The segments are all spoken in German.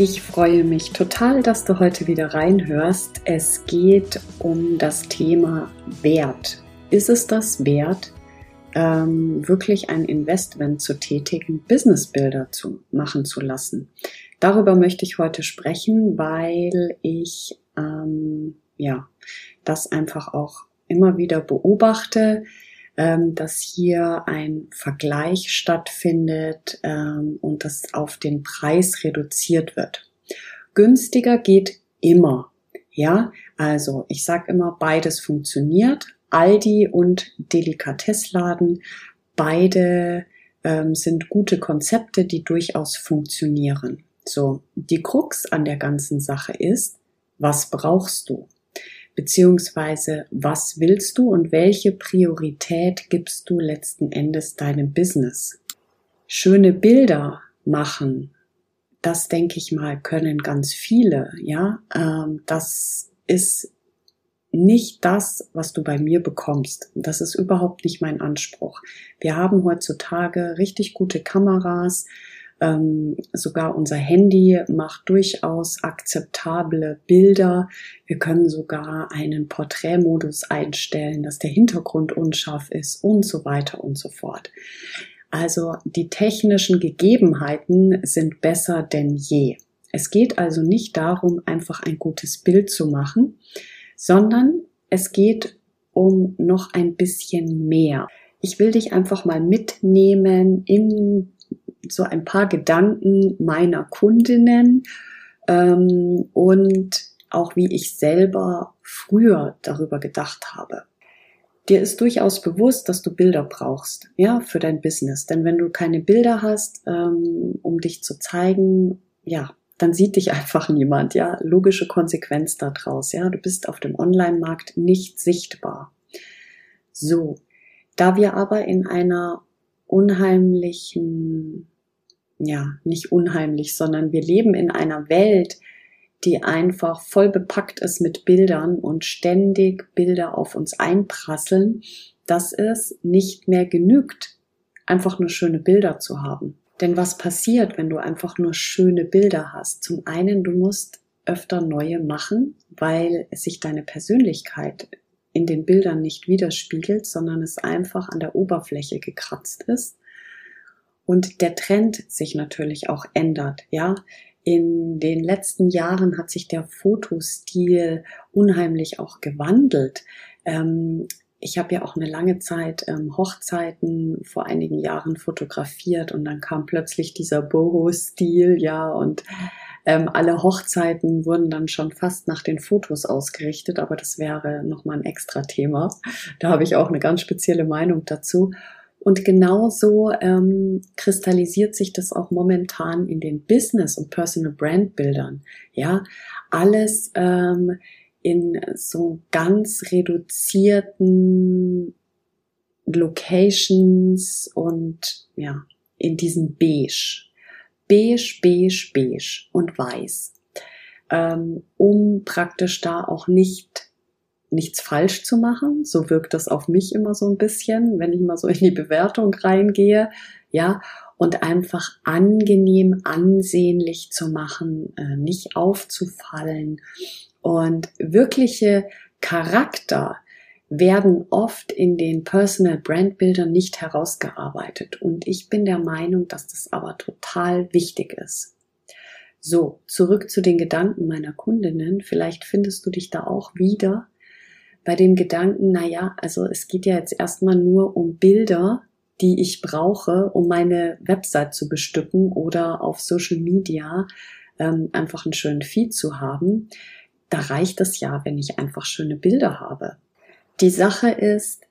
Ich freue mich total, dass du heute wieder reinhörst. Es geht um das Thema Wert. Ist es das wert, ähm, wirklich ein Investment zu tätigen, Businessbilder zu machen zu lassen? Darüber möchte ich heute sprechen, weil ich ähm, ja das einfach auch immer wieder beobachte, ähm, dass hier ein Vergleich stattfindet ähm, und das auf den Preis reduziert wird. Günstiger geht immer. Ja, also ich sage immer, beides funktioniert. Aldi und Delikatessladen, beide ähm, sind gute Konzepte, die durchaus funktionieren. So, die Krux an der ganzen Sache ist, was brauchst du? Beziehungsweise was willst du und welche Priorität gibst du letzten Endes deinem Business. Schöne Bilder machen, das denke ich mal, können ganz viele, ja. Ähm, das ist nicht das, was du bei mir bekommst. Das ist überhaupt nicht mein Anspruch. Wir haben heutzutage richtig gute Kameras, ähm, sogar unser Handy macht durchaus akzeptable Bilder. Wir können sogar einen Porträtmodus einstellen, dass der Hintergrund unscharf ist und so weiter und so fort. Also die technischen Gegebenheiten sind besser denn je. Es geht also nicht darum, einfach ein gutes Bild zu machen, sondern es geht um noch ein bisschen mehr. Ich will dich einfach mal mitnehmen in so ein paar Gedanken meiner Kundinnen ähm, und auch wie ich selber früher darüber gedacht habe. Dir ist durchaus bewusst, dass du Bilder brauchst, ja, für dein Business. Denn wenn du keine Bilder hast, ähm, um dich zu zeigen, ja, dann sieht dich einfach niemand, ja. Logische Konsequenz daraus, ja. Du bist auf dem Online-Markt nicht sichtbar. So. Da wir aber in einer unheimlichen, ja, nicht unheimlich, sondern wir leben in einer Welt, die einfach voll bepackt ist mit Bildern und ständig Bilder auf uns einprasseln, dass es nicht mehr genügt, einfach nur schöne Bilder zu haben. Denn was passiert, wenn du einfach nur schöne Bilder hast? Zum einen, du musst öfter neue machen, weil sich deine Persönlichkeit in den Bildern nicht widerspiegelt, sondern es einfach an der Oberfläche gekratzt ist. Und der Trend sich natürlich auch ändert, ja. In den letzten Jahren hat sich der Fotostil unheimlich auch gewandelt. Ähm, ich habe ja auch eine lange Zeit ähm, Hochzeiten vor einigen Jahren fotografiert und dann kam plötzlich dieser Boho-Stil, ja, und ähm, alle Hochzeiten wurden dann schon fast nach den Fotos ausgerichtet, aber das wäre nochmal ein extra Thema. Da habe ich auch eine ganz spezielle Meinung dazu. Und genauso ähm, kristallisiert sich das auch momentan in den Business- und Personal Brand Bildern. Ja, alles ähm, in so ganz reduzierten Locations und ja, in diesem Beige beige, beige, beige und weiß, ähm, um praktisch da auch nicht nichts falsch zu machen. So wirkt das auf mich immer so ein bisschen, wenn ich mal so in die Bewertung reingehe, ja, und einfach angenehm, ansehnlich zu machen, äh, nicht aufzufallen und wirkliche Charakter werden oft in den Personal Brand Bildern nicht herausgearbeitet. Und ich bin der Meinung, dass das aber total wichtig ist. So, zurück zu den Gedanken meiner Kundinnen. Vielleicht findest du dich da auch wieder bei dem Gedanken, na ja, also es geht ja jetzt erstmal nur um Bilder, die ich brauche, um meine Website zu bestücken oder auf Social Media ähm, einfach einen schönen Feed zu haben. Da reicht es ja, wenn ich einfach schöne Bilder habe. Die Sache ist,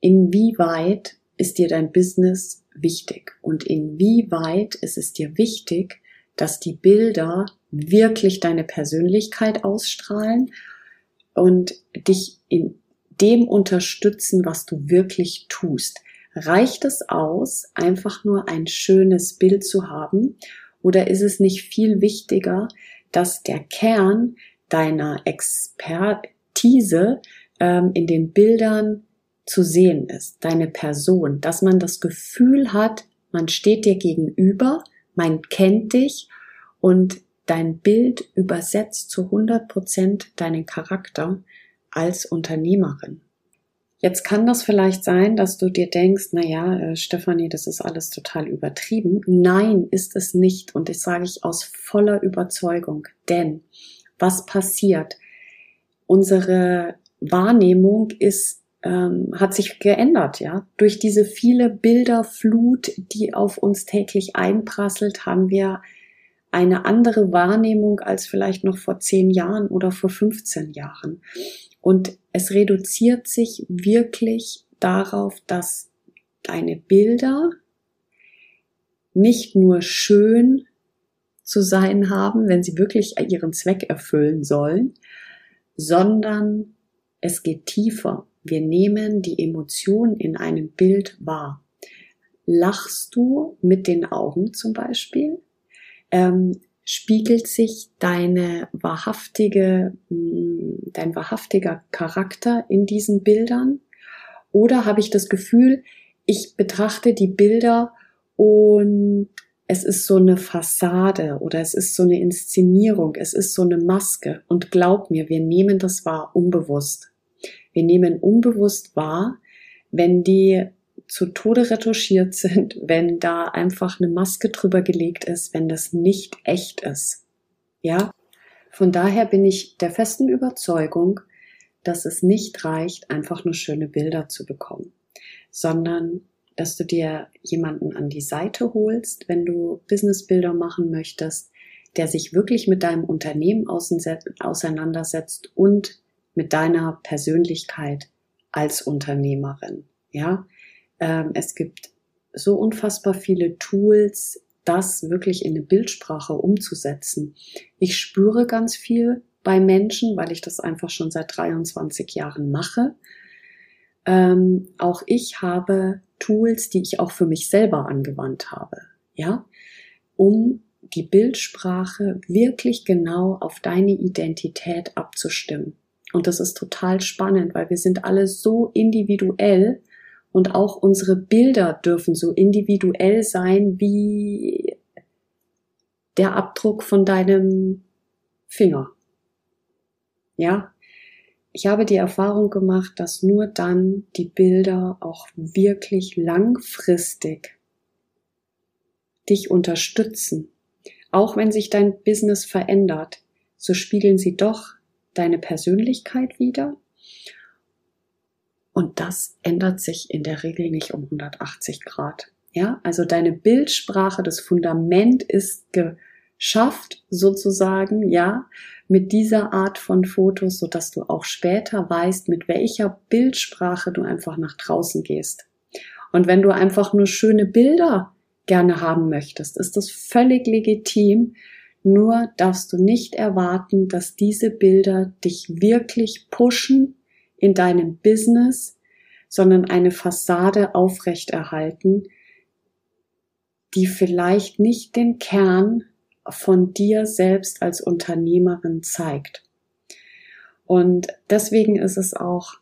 inwieweit ist dir dein Business wichtig und inwieweit ist es dir wichtig, dass die Bilder wirklich deine Persönlichkeit ausstrahlen und dich in dem unterstützen, was du wirklich tust. Reicht es aus, einfach nur ein schönes Bild zu haben? Oder ist es nicht viel wichtiger, dass der Kern deiner Expertise ähm, in den Bildern zu sehen ist, deine Person, dass man das Gefühl hat, man steht dir gegenüber, man kennt dich und dein Bild übersetzt zu 100 Prozent deinen Charakter als Unternehmerin. Jetzt kann das vielleicht sein, dass du dir denkst, na ja, äh, Stefanie, das ist alles total übertrieben. Nein, ist es nicht. Und das sage ich aus voller Überzeugung. Denn was passiert? Unsere Wahrnehmung ist, ähm, hat sich geändert, ja. Durch diese viele Bilderflut, die auf uns täglich einprasselt, haben wir eine andere Wahrnehmung als vielleicht noch vor zehn Jahren oder vor 15 Jahren. Und es reduziert sich wirklich darauf, dass deine Bilder nicht nur schön zu sein haben, wenn sie wirklich ihren Zweck erfüllen sollen, sondern es geht tiefer. Wir nehmen die Emotionen in einem Bild wahr. Lachst du mit den Augen zum Beispiel? Ähm, spiegelt sich deine wahrhaftige, mm, dein wahrhaftiger Charakter in diesen Bildern? Oder habe ich das Gefühl, ich betrachte die Bilder und es ist so eine Fassade oder es ist so eine Inszenierung, es ist so eine Maske. Und glaub mir, wir nehmen das wahr unbewusst. Wir nehmen unbewusst wahr, wenn die zu Tode retuschiert sind, wenn da einfach eine Maske drüber gelegt ist, wenn das nicht echt ist. Ja? Von daher bin ich der festen Überzeugung, dass es nicht reicht, einfach nur schöne Bilder zu bekommen, sondern dass du dir jemanden an die Seite holst, wenn du Businessbilder machen möchtest, der sich wirklich mit deinem Unternehmen auseinandersetzt und mit deiner Persönlichkeit als Unternehmerin. Ja, ähm, es gibt so unfassbar viele Tools, das wirklich in eine Bildsprache umzusetzen. Ich spüre ganz viel bei Menschen, weil ich das einfach schon seit 23 Jahren mache. Ähm, auch ich habe Tools, die ich auch für mich selber angewandt habe, ja, um die Bildsprache wirklich genau auf deine Identität abzustimmen. Und das ist total spannend, weil wir sind alle so individuell und auch unsere Bilder dürfen so individuell sein wie der Abdruck von deinem Finger. Ja, ich habe die Erfahrung gemacht, dass nur dann die Bilder auch wirklich langfristig dich unterstützen. Auch wenn sich dein Business verändert, so spiegeln sie doch deine Persönlichkeit wieder und das ändert sich in der Regel nicht um 180 Grad. Ja, also deine Bildsprache, das Fundament ist geschafft sozusagen, ja, mit dieser Art von Fotos, so dass du auch später weißt, mit welcher Bildsprache du einfach nach draußen gehst. Und wenn du einfach nur schöne Bilder gerne haben möchtest, ist das völlig legitim. Nur darfst du nicht erwarten, dass diese Bilder dich wirklich pushen in deinem Business, sondern eine Fassade aufrechterhalten, die vielleicht nicht den Kern von dir selbst als Unternehmerin zeigt. Und deswegen ist es auch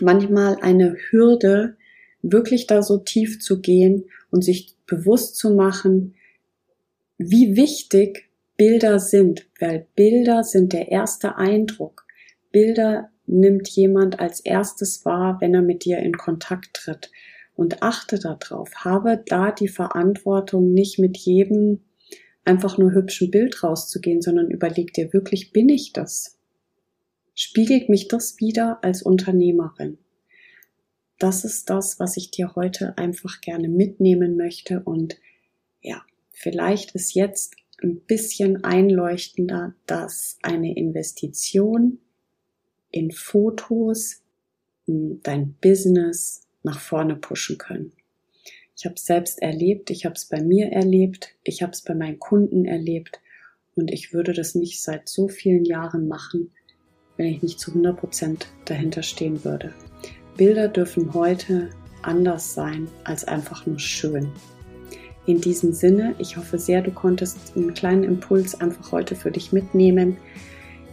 manchmal eine Hürde, wirklich da so tief zu gehen und sich bewusst zu machen, wie wichtig Bilder sind, weil Bilder sind der erste Eindruck. Bilder nimmt jemand als erstes wahr, wenn er mit dir in Kontakt tritt. Und achte darauf, habe da die Verantwortung, nicht mit jedem einfach nur hübschen Bild rauszugehen, sondern überleg dir wirklich, bin ich das? Spiegelt mich das wieder als Unternehmerin? Das ist das, was ich dir heute einfach gerne mitnehmen möchte und ja, vielleicht ist jetzt ein bisschen einleuchtender, dass eine Investition in Fotos dein Business nach vorne pushen können. Ich habe es selbst erlebt, ich habe es bei mir erlebt, ich habe es bei meinen Kunden erlebt und ich würde das nicht seit so vielen Jahren machen, wenn ich nicht zu 100 Prozent dahinter stehen würde. Bilder dürfen heute anders sein als einfach nur schön. In diesem Sinne, ich hoffe sehr, du konntest einen kleinen Impuls einfach heute für dich mitnehmen.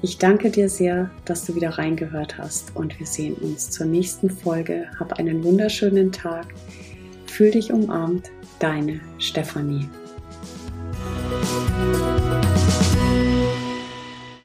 Ich danke dir sehr, dass du wieder reingehört hast und wir sehen uns zur nächsten Folge. Hab einen wunderschönen Tag. Fühl dich umarmt, deine Stefanie.